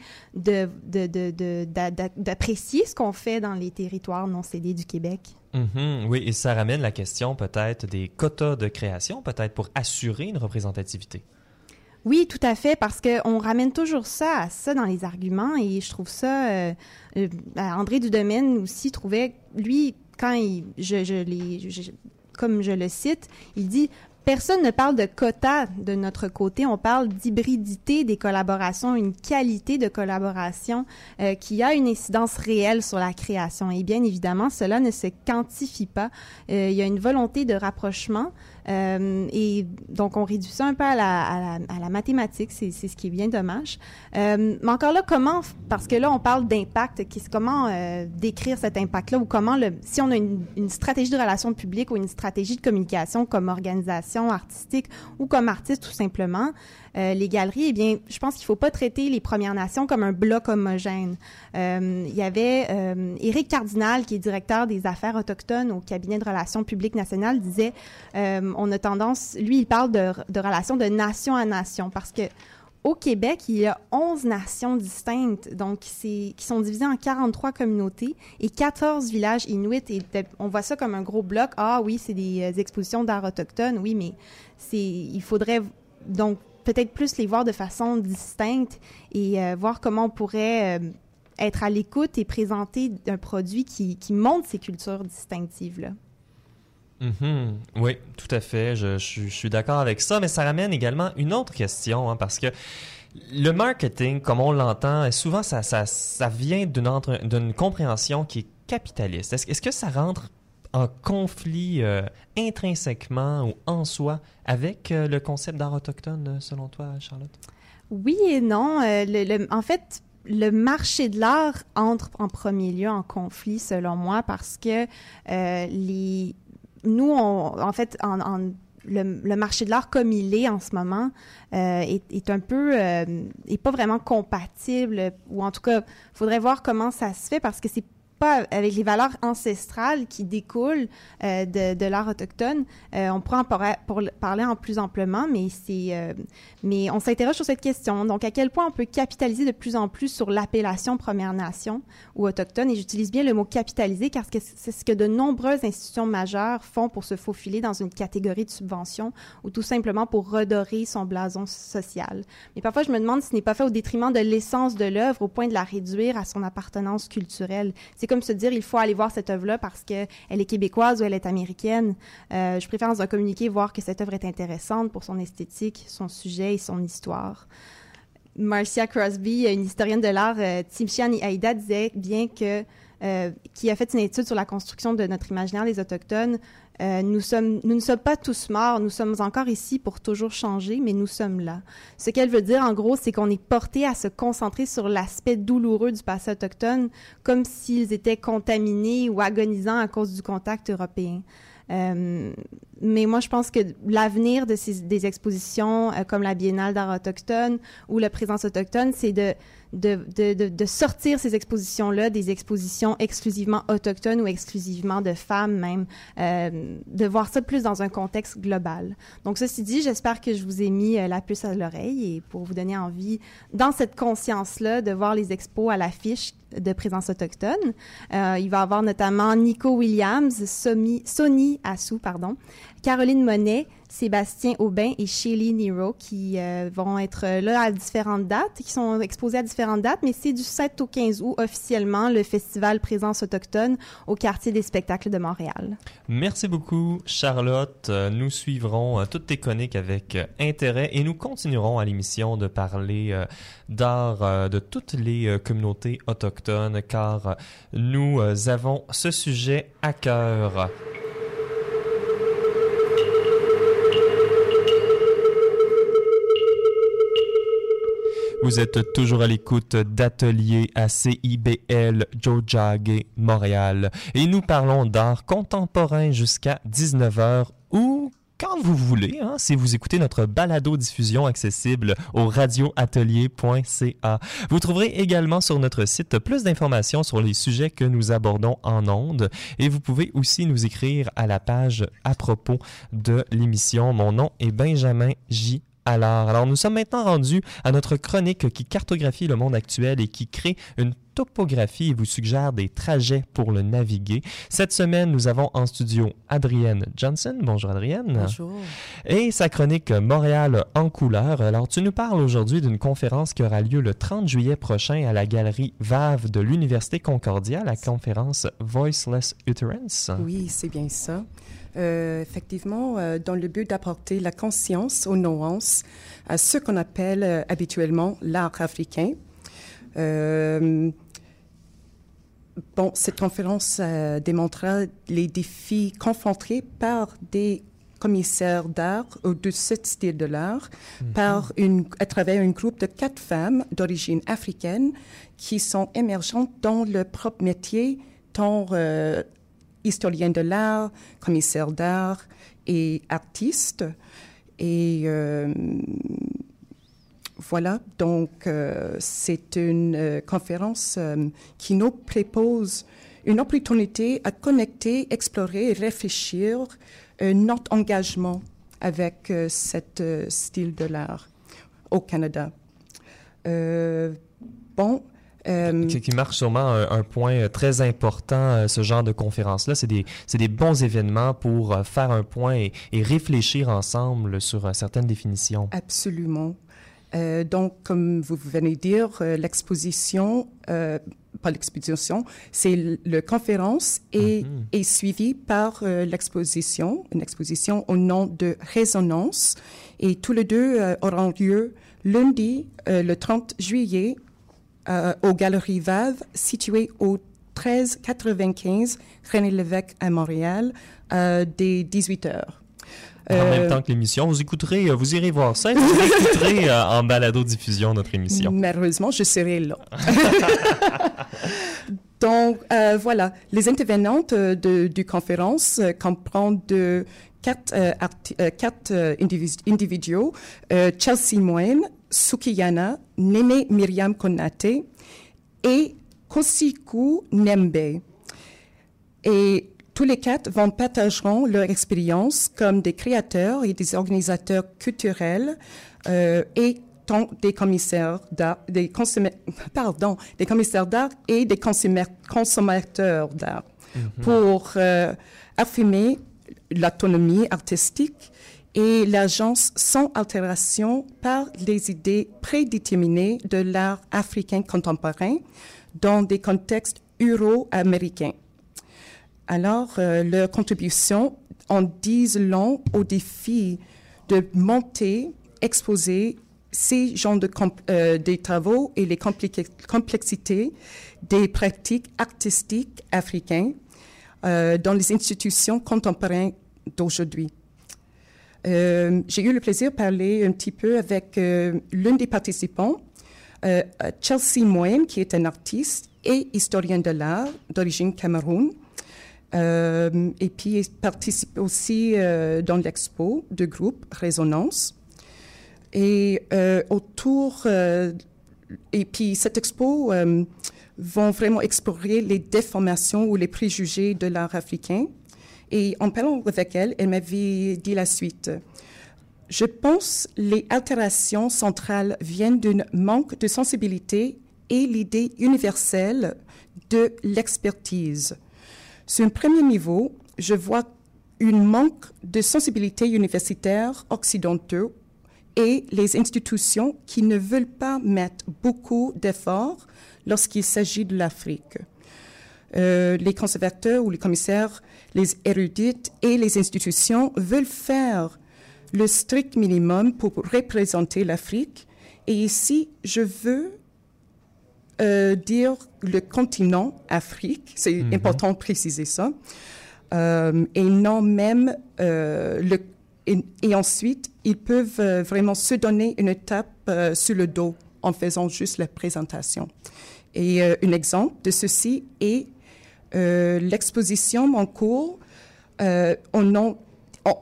d'apprécier ce qu'on fait dans les territoires non cédés du Québec? Mhm, oui, et ça ramène la question peut-être des quotas de création, peut-être pour assurer une représentativité. Oui, tout à fait, parce qu'on ramène toujours ça à ça dans les arguments et je trouve ça. Euh, euh, André Dudemaine aussi trouvait, lui, quand il, je, je, les, comme je le cite, il dit Personne ne parle de quota de notre côté, on parle d'hybridité des collaborations, une qualité de collaboration euh, qui a une incidence réelle sur la création. Et bien évidemment, cela ne se quantifie pas. Euh, il y a une volonté de rapprochement euh, et donc on réduit ça un peu à la, à la, à la mathématique, c'est ce qui est bien dommage. Euh, mais encore là, comment, parce que là on parle d'impact, comment euh, décrire cet impact-là ou comment, le, si on a une, une stratégie de relations publiques ou une stratégie de communication comme organisation, artistique ou comme artiste tout simplement, euh, les galeries, eh bien, je pense qu'il faut pas traiter les Premières Nations comme un bloc homogène. Euh, il y avait euh, Éric Cardinal, qui est directeur des affaires autochtones au cabinet de relations publiques nationales, disait, on a tendance, lui, il parle de, relations de nation à nation parce que au Québec, il y a 11 nations distinctes, donc qui sont divisées en 43 communautés et 14 villages inuits. Et on voit ça comme un gros bloc. Ah oui, c'est des expositions d'art autochtone, oui, mais il faudrait donc peut-être plus les voir de façon distincte et euh, voir comment on pourrait euh, être à l'écoute et présenter un produit qui, montre ces cultures distinctives-là. Mm-hmm. Oui, tout à fait. Je, suis d'accord avec ça, mais ça ramène également une autre question, hein, parce que le marketing, comme on l'entend, souvent ça, vient d'une compréhension qui est capitaliste. Est-ce est que ça rentre en conflit euh, intrinsèquement ou en soi avec euh, le concept d'art autochtone, selon toi, Charlotte? Oui et non. Euh, en fait, le marché de l'art entre en premier lieu en conflit, selon moi, parce que euh, nous, en fait, le, marché de l'art comme il est en ce moment euh, est, un peu euh, pas vraiment compatible ou en tout cas faudrait voir comment ça se fait parce que c'est pas avec les valeurs ancestrales qui découlent euh, de, l'art autochtone. Euh, on pourra en pour parler en plus amplement, euh, mais on s'interroge sur cette question. Donc, à quel point on peut capitaliser de plus en plus sur l'appellation Première Nation ou autochtone? Et j'utilise bien le mot capitaliser car c'est ce que de nombreuses institutions majeures font pour se faufiler dans une catégorie de subvention ou tout simplement pour redorer son blason social. Mais parfois, je me demande si ce n'est pas fait au détriment de l'essence de l'œuvre au point de la réduire à son appartenance culturelle. Comme se dire il faut aller voir cette œuvre-là parce qu'elle est québécoise ou elle est américaine. Euh, je préfère dans un communiqué voir que cette œuvre est intéressante pour son esthétique, son sujet et son histoire. Marcia Crosby, une historienne de l'art, euh, Timshian disait bien que euh, qui a fait une étude sur la construction de notre imaginaire des autochtones. Euh, nous sommes, nous ne sommes pas tous morts. Nous sommes encore ici pour toujours changer, mais nous sommes là. Ce qu'elle veut dire, en gros, c'est qu'on est porté à se concentrer sur l'aspect douloureux du passé autochtone, comme s'ils étaient contaminés ou agonisants à cause du contact européen. Euh, mais moi, je pense que l'avenir de ces, des expositions euh, comme la Biennale d'art autochtone ou la présence autochtone, c'est de de, de, de, sortir ces expositions-là, des expositions exclusivement autochtones ou exclusivement de femmes même, euh, de voir ça plus dans un contexte global. Donc, ceci dit, j'espère que je vous ai mis euh, la puce à l'oreille et pour vous donner envie, dans cette conscience-là, de voir les expos à l'affiche de présence autochtone. Euh, il va y avoir notamment Nico Williams, Somi, Sony Assou, pardon, Caroline Monet, Sébastien Aubin et Shelly Nero qui euh, vont être là à différentes dates, qui sont exposés à différentes dates, mais c'est du 7 au 15 août officiellement le festival Présence autochtone au quartier des spectacles de Montréal. Merci beaucoup Charlotte. Euh, nous suivrons euh, toutes tes chroniques avec euh, intérêt et nous continuerons à l'émission de parler euh, d'art euh, de toutes les communautés autochtones car nous avons ce sujet à cœur. Vous êtes toujours à l'écoute d'Atelier à CIBL Jojage Montréal et nous parlons d'art contemporain jusqu'à 19h ou quand vous voulez, hein, si vous écoutez notre balado-diffusion accessible au radioatelier.ca. Vous trouverez également sur notre site plus d'informations sur les sujets que nous abordons en ondes et vous pouvez aussi nous écrire à la page à propos de l'émission. Mon nom est Benjamin J. Alors, alors, nous sommes maintenant rendus à notre chronique qui cartographie le monde actuel et qui crée une topographie et vous suggère des trajets pour le naviguer. Cette semaine, nous avons en studio Adrienne Johnson. Bonjour Adrienne. Bonjour. Et sa chronique Montréal en couleur. Alors, tu nous parles aujourd'hui d'une conférence qui aura lieu le 30 juillet prochain à la galerie VAV de l'Université Concordia, la conférence Voiceless Utterance. Oui, c'est bien ça. Euh, effectivement, euh, dans le but d'apporter la conscience aux nuances à ce qu'on appelle euh, habituellement l'art africain. Bon, cette conférence démontrera les défis confrontés par des commissaires d'art ou de ce style de l'art par une, à travers un groupe de quatre femmes d'origine africaine qui sont émergentes dans leur propre métier, tant euh, historienne de l'art, commissaire d'art et artiste. Et euh, voilà, donc euh, c'est une euh, conférence qui nous propose une opportunité à connecter, explorer et réfléchir notre engagement avec cet style de l'art au Canada. Bon. Euh, Qui, qui marque sûrement un, un point euh, très important, euh, ce genre de conférence-là. C'est des, des bons événements pour euh, faire un point et, et réfléchir ensemble sur certaines définitions. Absolument. Euh, donc, comme vous venez de dire, l'exposition, euh, pas l'exposition, c'est l- le conférence et est suivie par l'exposition, une exposition au nom de Résonance. Et tous les deux auront lieu lundi, le 30 juillet, euh, aux Galeries Vave, situées au 1395 René Lévesque à Montréal, euh, dès 18 heures. En Euh, même temps que l'émission, vous écouterez, euh, vous irez voir ça et vous écouterez euh, en balado-diffusion notre émission. Malheureusement, je serai là. Donc, euh, voilà, les intervenantes euh, de, du conférence euh, comprennent de quatre, euh, euh, quatre euh, euh, Chelsea Moen, Sukiyana, Nene Myriam Konate et Kosiku Nembe. Et tous les quatre vont partageront leur expérience comme des créateurs et des organisateurs culturels euh, et tant des commissaires d'art, des consomma- pardon, des commissaires d'art et des consomma- consommateurs d'art pour euh, affirmer l'autonomie artistique et l'agence sans altération par les idées prédéterminées de l'art africain contemporain dans des contextes euro-américains. Alors, euh, leur contribution en disent long au défi de monter, exposer ces genres de euh, des travaux et les complexités des pratiques artistiques africaines euh, dans les institutions contemporaines d'aujourd'hui. Euh, J'ai eu le plaisir de parler un petit peu avec euh, l'une des participants, euh, Chelsea Moen, qui est un artiste et historien de l'art d'origine Cameroun. Euh, et puis, il participe aussi euh, dans l'expo de groupe Résonance. Et euh, autour, euh, et puis cette expo euh, vont vraiment explorer les déformations ou les préjugés de l'art africain. Et en parlant avec elle, elle m'avait dit la suite. Je pense les altérations centrales viennent d'un manque de sensibilité et l'idée universelle de l'expertise. Sur un premier niveau, je vois un manque de sensibilité universitaire occidentaux et les institutions qui ne veulent pas mettre beaucoup d'efforts lorsqu'il s'agit de l'Afrique. Euh, les conservateurs ou les commissaires, les érudites et les institutions veulent faire le strict minimum pour représenter l'Afrique. Et ici, je veux euh, dire le continent Afrique, c'est important de préciser ça, euh, et non même euh, le... Et, et ensuite, ils peuvent vraiment se donner une étape sur le dos en faisant juste la présentation. Et un exemple de ceci est l'exposition en cours euh, en-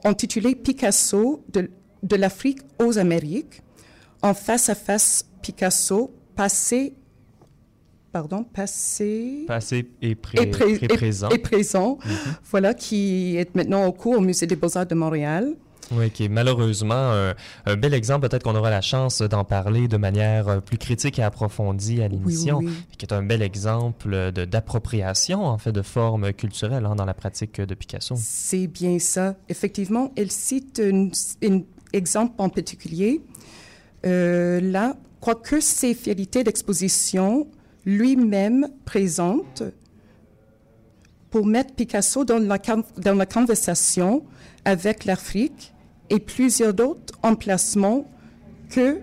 intitulée Picasso de, de l'Afrique aux Amériques, en face à face Picasso, passé, pardon, passé Passé et, pré- et, pré- et et- présent. et présent, voilà, qui est maintenant au cours au Musée des Beaux-Arts de Montréal. Oui, qui est malheureusement un, bel exemple. Peut-être qu'on aura la chance d'en parler de manière plus critique et approfondie à l'émission, qui est un bel exemple d'appropriation, en fait, de formes culturelles hein, dans la pratique de Picasso. C'est bien ça. Effectivement, elle cite un exemple en particulier. Euh, là, quoique ses fidélités d'exposition lui-même présente pour mettre Picasso dans la, dans la conversation avec l'Afrique et plusieurs autres emplacements que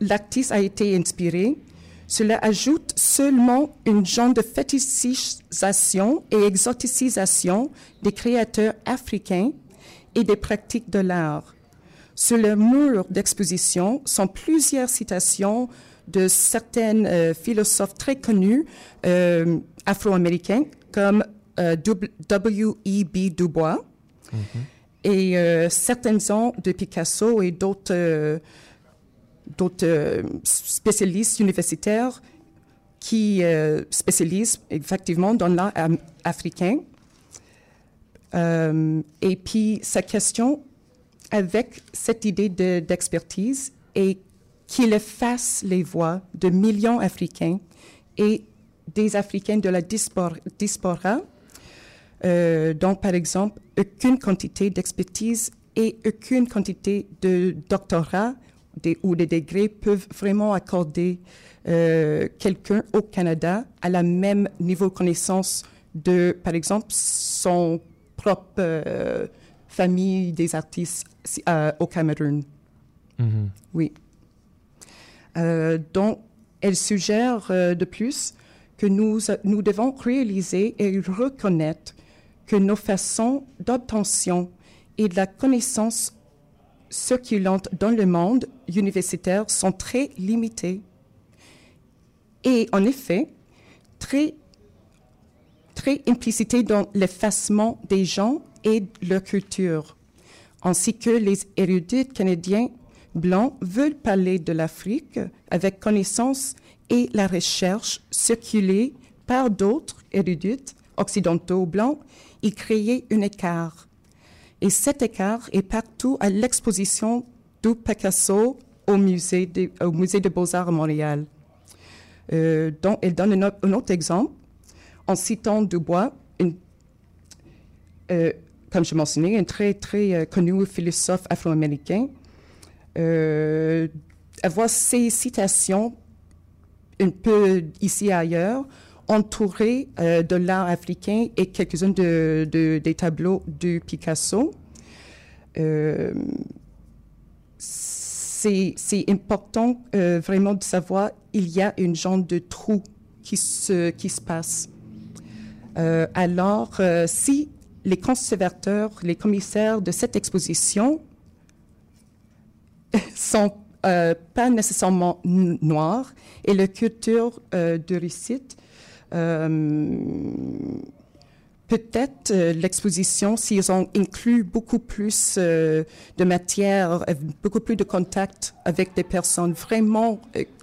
l'artiste a été inspiré. Cela ajoute seulement une genre de fétichisation et exoticisation des créateurs africains et des pratiques de l'art. Sur le mur d'exposition sont plusieurs citations de certains euh, philosophes très connus euh, afro-américains comme euh, W.E.B. Du Bois mm-hmm. Et certains ans de Picasso et d'autres d'autres spécialistes universitaires qui spécialisent effectivement dans l'art africain. et puis sa question avec cette idée d'expertise et qu'il efface les voix de millions d'Africains et des Africains de la diaspora, euh, donc par exemple aucune quantité d'expertise et aucune quantité de doctorat ou de degrés peuvent vraiment accorder euh, quelqu'un au Canada à la même niveau de connaissance de, par exemple, son propre euh, famille des artistes euh, au Cameroun. Mm-hmm. Oui. Donc, elle suggère de plus que nous, nous devons réaliser et reconnaître que nos façons d'obtention et de la connaissance circulante dans le monde universitaire sont très limitées. Et en effet, très, très implicitées dans l'effacement des gens et leur culture, ainsi que les érudits canadiens blancs veulent parler de l'Afrique avec connaissance et la recherche circulée par d'autres érudits occidentaux blancs y créer un écart. Et cet écart est partout à l'exposition du Picasso au musée de, au musée de Beaux-Arts à Montréal. Euh, donc, elle donne un, autre exemple en citant Dubois, une, euh, comme je mentionnais, un très, très euh, connu philosophe afro-américain. Avoir ces citations un peu ici et ailleurs, entourées euh, de l'art africain et quelques-uns de, des tableaux de Picasso. c'est important vraiment de savoir il y a une genre de trou qui se, qui se passe. alors, si les conservateurs, les commissaires de cette exposition sont euh, pas nécessairement noirs et la culture euh, de Euh, peut-être l'exposition, s'ils ont inclus beaucoup plus de matière, beaucoup plus de contact avec des personnes vraiment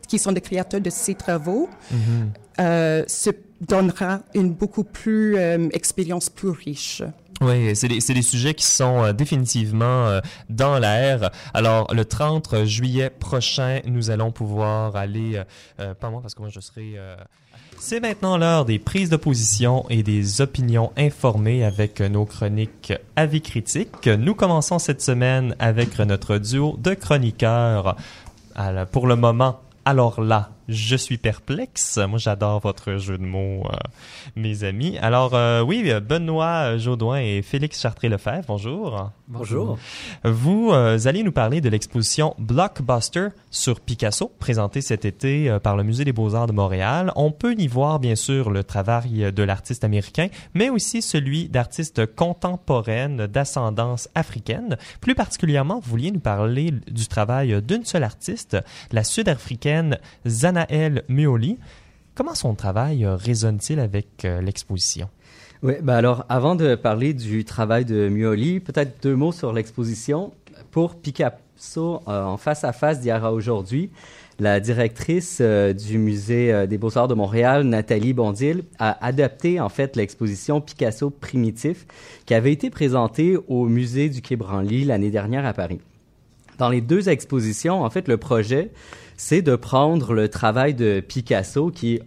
qui sont des créateurs de ces travaux, mm-hmm. se donnera une beaucoup plus euh, expérience plus riche. Oui, c'est des, des, sujets qui sont euh, définitivement euh, dans l'air. Alors, le 30 juillet prochain, nous allons pouvoir aller, pas moi parce que moi je serai... C'est maintenant l'heure des prises de position et des opinions informées avec nos chroniques avis critiques. Nous commençons cette semaine avec notre duo de chroniqueurs. Pour le moment, alors là, je suis perplexe. Moi, j'adore votre jeu de mots, euh, mes amis. Alors, euh, oui, Benoît Jaudoin et Félix Chartré-Lefebvre, bonjour. Bonjour. Vous euh, allez nous parler de l'exposition Blockbuster sur Picasso, présentée cet été par le Musée des Beaux-Arts de Montréal. On peut y voir, bien sûr, le travail de l'artiste américain, mais aussi celui d'artistes contemporaines d'ascendance africaine. Plus particulièrement, vous vouliez nous parler du travail d'une seule artiste, la sud-africaine Zana Naël Muoli. Comment son travail euh, résonne-t-il avec euh, l'exposition? Oui, ben alors avant de parler du travail de Muoli, peut-être deux mots sur l'exposition. Pour Picasso, euh, en face à face d'hier à aujourd'hui, la directrice du musée des Beaux-Arts de Montréal, Nathalie Bondil, a adapté en fait l'exposition Picasso primitif qui avait été présentée au musée du Quai Branly l'année dernière à Paris. Dans les deux expositions, en fait, le projet, c'est de prendre le travail de Picasso qui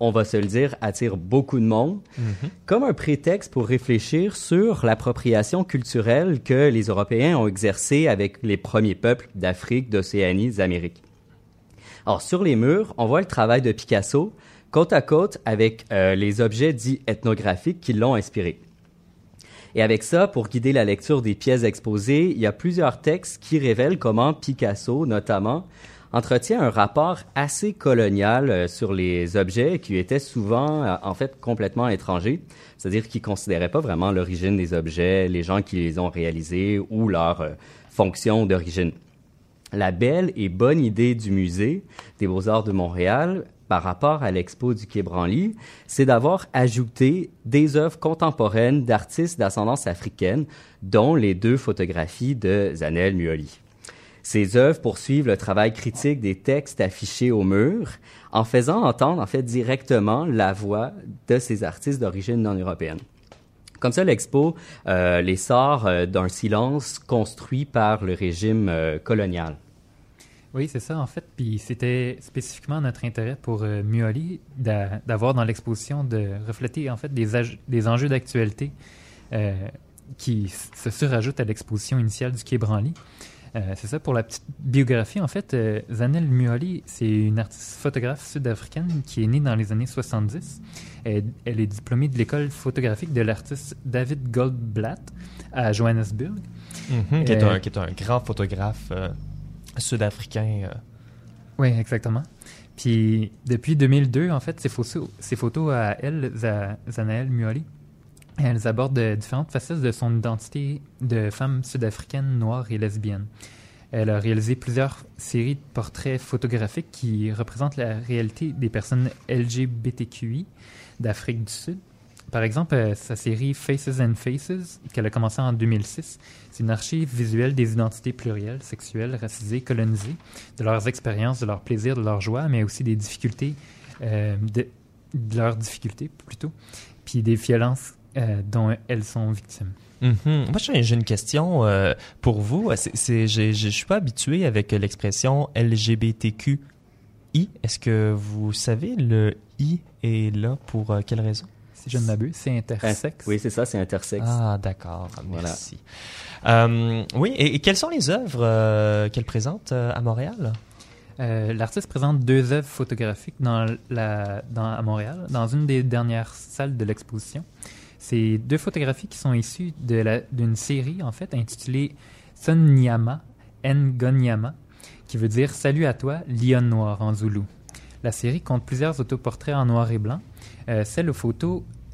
on va se le dire, attire beaucoup de monde, comme un prétexte pour réfléchir sur l'appropriation culturelle que les Européens ont exercée avec les premiers peuples d'Afrique, d'Océanie, des Amériques. Alors, sur les murs, on voit le travail de Picasso côte à côte avec euh, les objets dits ethnographiques qui l'ont inspiré. Et avec ça, pour guider la lecture des pièces exposées, il y a plusieurs textes qui révèlent comment Picasso, notamment, entretient un rapport assez colonial euh, sur les objets qui étaient souvent, euh, en fait, complètement étrangers. C'est-à-dire qu'il considérait pas vraiment l'origine des objets, les gens qui les ont réalisés ou leur euh, fonction d'origine. La belle et bonne idée du musée des Beaux-Arts de Montréal par rapport à l'expo du Quai Branly, c'est d'avoir ajouté des œuvres contemporaines d'artistes d'ascendance africaine, dont les deux photographies de Zanel Muoli. Ces œuvres poursuivent le travail critique des textes affichés au mur, en faisant entendre en fait directement la voix de ces artistes d'origine non européenne. Comme ça, l'expo euh, les sort euh, d'un silence construit par le régime euh, colonial. Oui, c'est ça, en fait. Puis c'était spécifiquement notre intérêt pour euh, Muoli d'a- d'avoir dans l'exposition de refléter, en fait, des, des enjeux d'actualité qui se surajoutent à l'exposition initiale du Quai Branly. Euh, c'est ça, pour la petite biographie, en fait, euh, Zanel Muoli, c'est une artiste photographe sud-africaine qui est née dans les années 70. Elle, elle est diplômée de l'école photographique de l'artiste David Goldblatt à Johannesburg. Mhm, qui, est Euh, un, qui est un grand photographe euh, sud-africain. euh. Oui, exactement. Puis depuis 2002, en fait, ces photos, ces photos à elle, Za- Zanaël Muoli, elles abordent de différentes facettes de son identité de femme sud-africaine, noire et lesbienne. Elle a réalisé plusieurs séries de portraits photographiques qui représentent la réalité des personnes LGBTQI d'Afrique du Sud. Par exemple, euh, sa série Faces and Faces, qu'elle a commencé en 2006, c'est une archive visuelle des identités plurielles, sexuelles, racisées, colonisées, de leurs expériences, de leurs plaisirs, de leurs joies, mais aussi des difficultés, euh, de leurs difficultés plutôt, puis des violences euh, dont elles sont victimes. Mhm. Moi, j'ai une question euh, pour vous. Je suis pas habitué avec l'expression LGBTQI. Est-ce que vous savez, le I est là pour euh, quelle raison? Si je ne m'abuse, c'est intersexe. Oui, c'est ça, c'est intersexe. Ah, d'accord. Voilà. Merci. Euh, oui, et, et quelles sont les œuvres euh, qu'elle présente euh, à Montréal? Euh, L'artiste présente deux œuvres photographiques dans la, dans, à Montréal, dans une des dernières salles de l'exposition. C'est deux photographies qui sont issues d'une série, en fait, intitulée Sonyama Ngonyama, qui veut dire Salut à toi, lion noir en zoulou. La série compte plusieurs autoportraits en noir et blanc. Euh, celle aux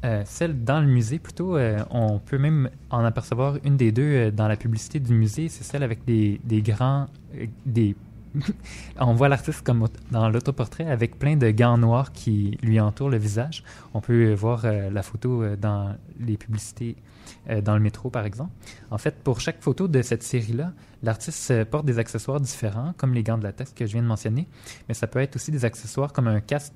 euh, celle dans le musée plutôt, euh, on peut même en apercevoir une des deux dans la publicité du musée. C'est celle avec des, des grands, des on voit l'artiste comme dans l'autoportrait avec plein de gants noirs qui lui entourent le visage. On peut voir euh, la photo euh, dans les publicités euh, dans le métro, par exemple. En fait, pour chaque photo de cette série-là, l'artiste euh, porte des accessoires différents, comme les gants de latex que je viens de mentionner, mais ça peut être aussi des accessoires comme un casque,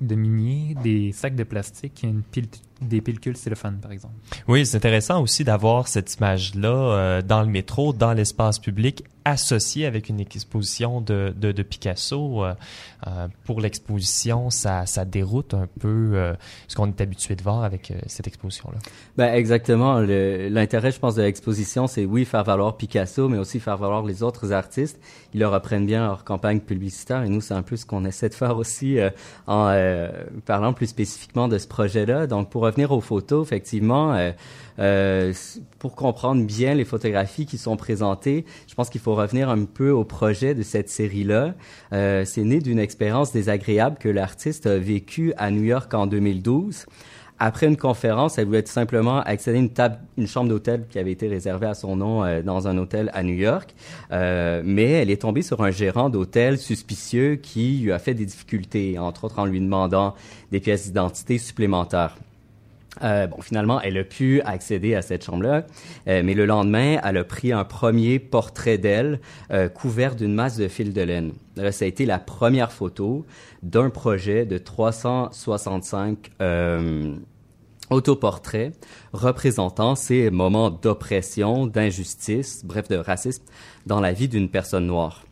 de minier, des sacs de plastique, pile, des pellicules cellophane, par exemple. Oui, c'est intéressant aussi d'avoir cette image-là euh, dans le métro, dans l'espace public, associée avec une exposition de Picasso. Euh, euh, pour l'exposition, ça, ça déroute un peu euh, ce qu'on est habitué de voir avec euh, cette exposition-là. Ben exactement. L'intérêt, je pense, de l'exposition, c'est oui faire valoir Picasso, mais aussi faire valoir les autres artistes. Ils le reprennent bien leur campagne publicitaire, et nous, c'est un peu ce qu'on essaie de faire aussi euh, en euh, parlant plus spécifiquement de ce projet-là. Donc, pour revenir aux photos, effectivement, euh, pour comprendre bien les photographies qui sont présentées, je pense qu'il faut revenir un peu au projet de cette série-là. Euh, c'est né d'une expérience désagréable que l'artiste a vécue à New York en 2012. Après une conférence, elle voulait tout simplement accéder à une table, une chambre d'hôtel qui avait été réservée à son nom euh, dans un hôtel à New York. Euh, mais elle est tombée sur un gérant d'hôtel suspicieux qui lui a fait des difficultés, entre autres en lui demandant des pièces d'identité supplémentaires. Euh, bon, finalement, elle a pu accéder à cette chambre-là, euh, mais le lendemain, elle a pris un premier portrait d'elle euh, couvert d'une masse de fil de laine. Là, ça a été la première photo d'un projet de 365 euh, autoportraits représentant ces moments d'oppression, d'injustice, bref, de racisme dans la vie d'une personne noire.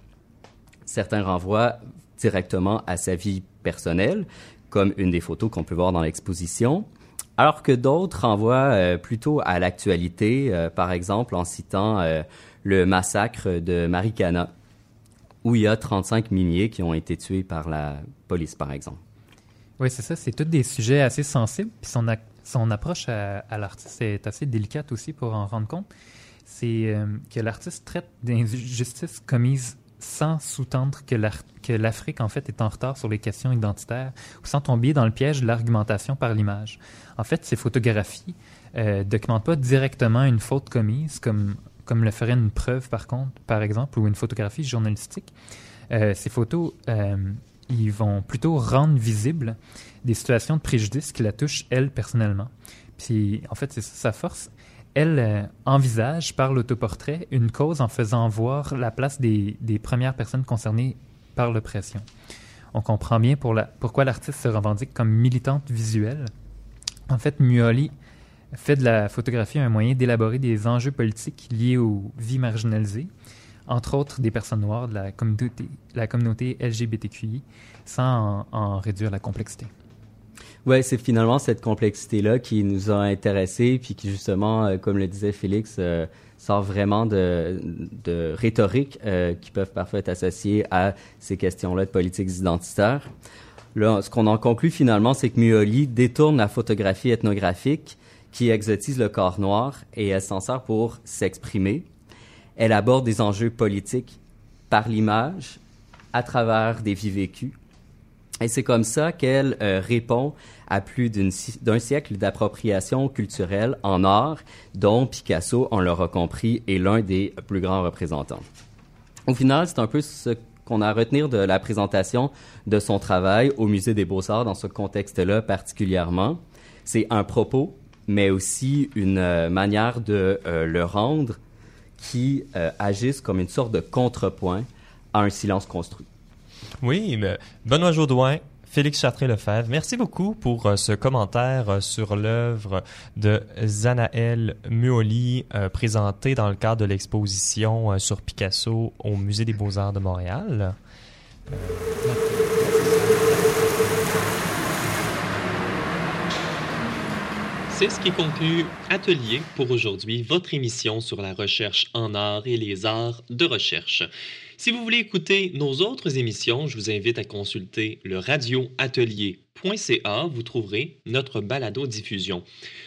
Certains renvoient directement à sa vie personnelle, comme une des photos qu'on peut voir dans l'exposition alors que d'autres renvoient euh, plutôt à l'actualité, euh, par exemple en citant euh, le massacre de Marikana, où il y a 35 miniers qui ont été tués par la police, par exemple. Oui, c'est ça. C'est tous des sujets assez sensibles. Puis son, son approche à, l'artiste est assez délicate aussi pour en rendre compte. C'est que l'artiste traite d'injustices commises sans sous-tendre que l'Afrique, en fait, est en retard sur les questions identitaires ou sans tomber dans le piège de l'argumentation par l'image. En fait, ces photographies euh, documentent pas directement une faute commise, comme, comme le ferait une preuve, par contre, par exemple, ou une photographie journalistique. Euh, ces photos, euh, ils vont plutôt rendre visibles des situations de préjudice qui la touchent, elle, personnellement. Puis, en fait, c'est ça sa force. Elle euh, envisage, par l'autoportrait, une cause en faisant voir la place des, premières personnes concernées par l'oppression. On comprend bien pourquoi l'artiste se revendique comme militante visuelle. En fait, Muoli fait de la photographie un moyen d'élaborer des enjeux politiques liés aux vies marginalisées, entre autres des personnes noires de la communauté, LGBTQI, sans en réduire la complexité. Ouais, c'est finalement cette complexité-là qui nous a intéressés, puis qui justement, euh, comme le disait Félix, euh, sort vraiment de, de rhétorique euh, qui peuvent parfois être associées à ces questions-là de politiques identitaires. Là, ce qu'on en conclut finalement, c'est que Muoli détourne la photographie ethnographique qui exotise le corps noir et elle s'en sert pour s'exprimer. Elle aborde des enjeux politiques par l'image, à travers des vies vécues. Et c'est comme ça qu'elle euh, répond à plus d'un siècle d'appropriation culturelle en art, dont Picasso, on l'aura compris, est l'un des plus grands représentants. Au final, c'est un peu ce qu'on a à retenir de la présentation de son travail au Musée des Beaux-Arts dans ce contexte-là particulièrement. C'est un propos, mais aussi une euh, manière de euh, le rendre qui agisse comme une sorte de contrepoint à un silence construit. Oui, mais Benoît Jaudoin, Félix Chartré-Lefebvre, merci beaucoup pour euh, ce commentaire euh, sur l'œuvre de Zanaël Muoli, euh, présentée dans le cadre de l'exposition sur Picasso au Musée des Beaux-Arts de Montréal. C'est ce qui conclut Atelier pour aujourd'hui, votre émission sur la recherche en art et les arts de recherche. Si vous voulez écouter nos autres émissions, je vous invite à consulter le radioatelier.ca. Vous trouverez notre balado-diffusion.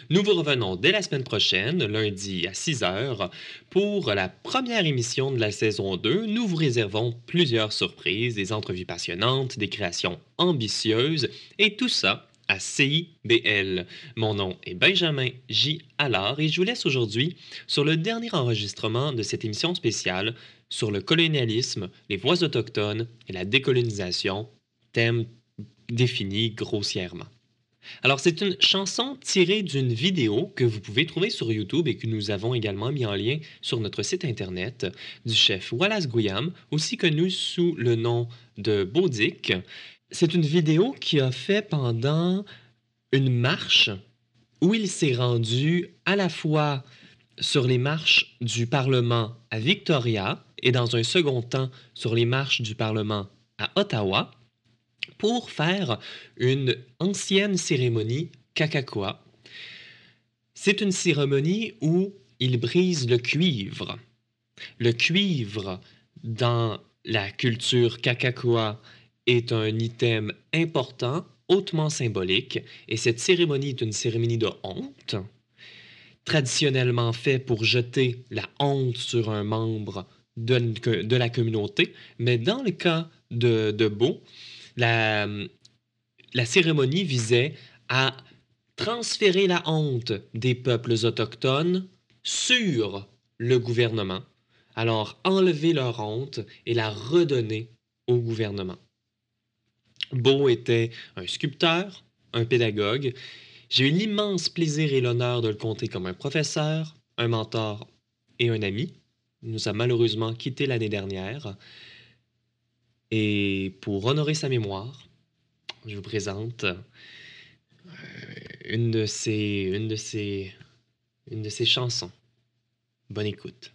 Nous vous revenons dès la semaine prochaine, lundi à 6 heures, pour la première émission de la saison 2. Nous vous réservons plusieurs surprises, des entrevues passionnantes, des créations ambitieuses et tout ça à CIBL. Mon nom est Benjamin J. Allard et je vous laisse aujourd'hui sur le dernier enregistrement de cette émission spéciale sur le colonialisme, les voix autochtones et la décolonisation, thème défini grossièrement. Alors, c'est une chanson tirée d'une vidéo que vous pouvez trouver sur YouTube et que nous avons également mis en lien sur notre site internet du chef Wallace Guyam, aussi connu sous le nom de Baudic. C'est une vidéo qu'il a fait pendant une marche où il s'est rendu à la fois sur les marches du Parlement à Victoria et dans un second temps sur les marches du Parlement à Ottawa pour faire une ancienne cérémonie Kakakwa. C'est une cérémonie où il brise le cuivre. Le cuivre dans la culture Kakakwa est un item important, hautement symbolique, et cette cérémonie est une cérémonie de honte, traditionnellement fait pour jeter la honte sur un membre de, la communauté, mais dans le cas de, de Beau, la, la cérémonie visait à transférer la honte des peuples autochtones sur le gouvernement. Alors, enlever leur honte et la redonner au gouvernement. Beau était un sculpteur, un pédagogue. J'ai eu l'immense plaisir et l'honneur de le compter comme un professeur, un mentor et un ami. Il nous a malheureusement quittés l'année dernière. Et pour honorer sa mémoire, je vous présente euh, une de ses, une de ses, une de ses chansons. Bonne écoute.